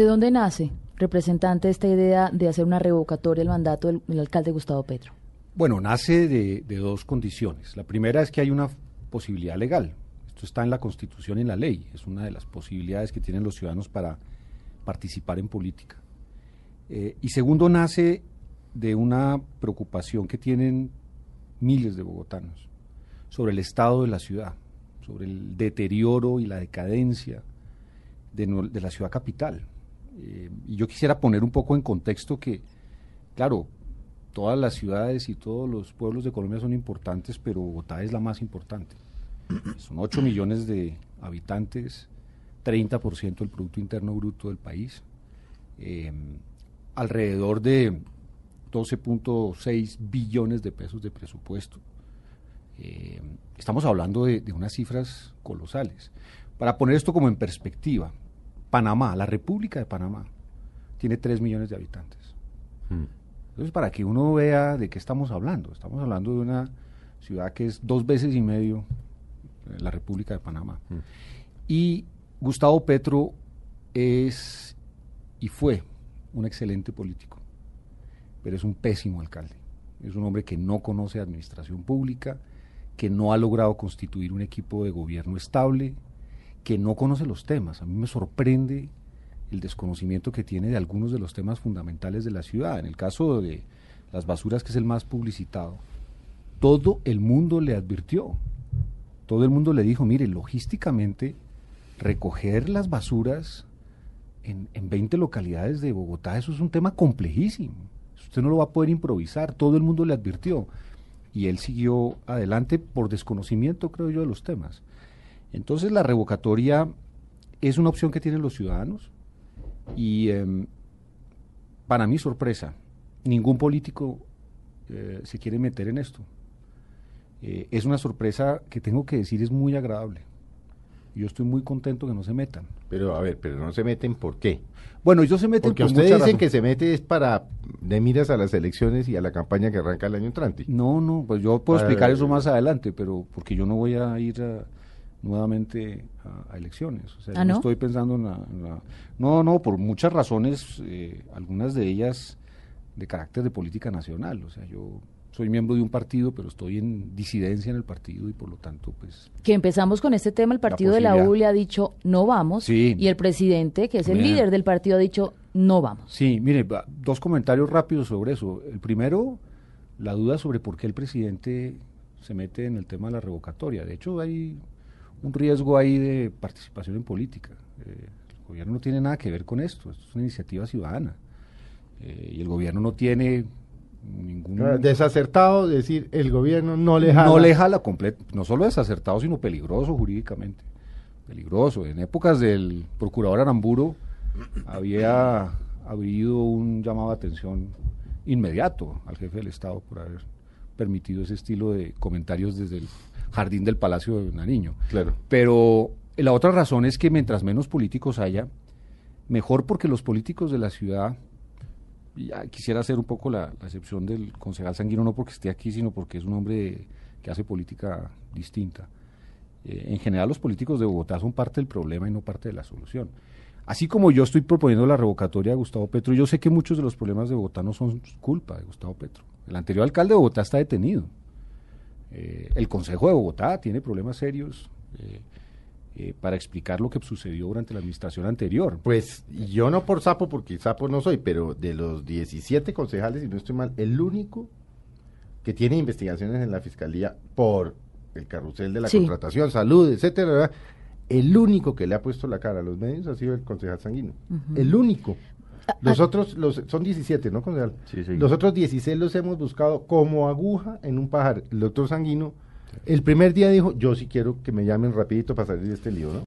¿De dónde nace, representante, esta idea de hacer una revocatoria del mandato del, alcalde Gustavo Petro? Bueno, nace de, dos condiciones. La primera es que hay una posibilidad legal. Esto está en la Constitución y en la ley. Es una de las posibilidades que tienen los ciudadanos para participar en política. Eh, y segundo, nace de una preocupación que tienen miles de bogotanos sobre el estado de la ciudad, sobre el deterioro y la decadencia de, de la ciudad capital. Eh, y yo quisiera poner un poco en contexto que, claro, todas las ciudades y todos los pueblos de Colombia son importantes, pero Bogotá es la más importante. Son 8 millones de habitantes, 30% del Producto Interno Bruto del país, eh, alrededor de 12.6 billones de pesos de presupuesto. Eh, estamos hablando de, de, unas cifras colosales. Para poner esto como en perspectiva, Panamá, la República de Panamá, tiene 3 millones de habitantes. Hmm. Entonces, para que uno vea de qué estamos hablando, estamos hablando de una ciudad que es dos veces y medio la República de Panamá. Hmm. Y Gustavo Petro es y fue un excelente político, pero es un pésimo alcalde. Es un hombre que no conoce administración pública, que no ha logrado constituir un equipo de gobierno estable, que no conoce los temas. A mí me sorprende el desconocimiento que tiene de algunos de los temas fundamentales de la ciudad. En el caso de las basuras, que es el más publicitado, todo el mundo le advirtió, todo el mundo le dijo, mire, logísticamente, recoger las basuras en, en 20 localidades de Bogotá, eso es un tema complejísimo. Usted no lo va a poder improvisar, todo el mundo le advirtió. Y él siguió adelante por desconocimiento, creo yo, de los temas. Entonces la revocatoria es una opción que tienen los ciudadanos y eh, para mi sorpresa, ningún político eh, se quiere meter en esto. Eh, es una sorpresa que tengo que decir es muy agradable. Yo estoy muy contento que no se metan. Pero a ver, pero no se meten ¿por qué? Bueno, ellos se meten Porque ustedes dicen razón. que se mete es para de miras a las elecciones y a la campaña que arranca el año entrante. No, no, pues yo puedo para, explicar eso más adelante, pero porque yo no voy a ir a, nuevamente a, a, elecciones. O sea, ¿Ah, no? no estoy pensando en la, en la, No, no, por muchas razones, eh, algunas de ellas de carácter de política nacional. O sea, yo soy miembro de un partido, pero estoy en disidencia en el partido y por lo tanto, pues... Que empezamos con este tema, el partido la de la U le ha dicho no vamos sí. y el presidente, que es el líder del partido, ha dicho no vamos. Sí, mire, dos comentarios rápidos sobre eso. El primero, la duda sobre por qué el presidente se mete en el tema de la revocatoria. De hecho, hay un riesgo ahí de participación en política. Eh, el gobierno no tiene nada que ver con esto, esto es una iniciativa ciudadana. Eh, y el gobierno no tiene ningún... Desacertado, decir, el gobierno no le jala. No le jala completo, no solo desacertado, sino peligroso jurídicamente. Peligroso. En épocas del procurador Aramburo había habido un llamado de atención inmediato al jefe del Estado por haber permitido ese estilo de comentarios desde el jardín del Palacio de Nariño. Claro. Pero la otra razón es que mientras menos políticos haya, mejor porque los políticos de la ciudad, ya quisiera hacer un poco la, la excepción del concejal Sanguino, no porque esté aquí, sino porque es un hombre que hace política distinta. Eh, en general los políticos de Bogotá son parte del problema y no parte de la solución. Así como yo estoy proponiendo la revocatoria de Gustavo Petro, yo sé que muchos de los problemas de Bogotá no son culpa de Gustavo Petro. El anterior alcalde de Bogotá está detenido. Eh, el Consejo de Bogotá tiene problemas serios eh, eh, para explicar lo que sucedió durante la administración anterior. Pues yo no por sapo, porque sapo no soy, pero de los 17 concejales, si no estoy mal, el único que tiene investigaciones en la fiscalía por el carrusel de la Sí. contratación, salud, etcétera, ¿verdad? El único que le ha puesto la cara a los medios ha sido el concejal Sanguino. El único. Los otros, los, son 17, ¿no, concejal? Sí, sí. Los otros 16 los hemos buscado como aguja en un pajar. El doctor Sanguino, el primer día dijo, yo sí quiero que me llamen rapidito para salir de este lío, ¿no?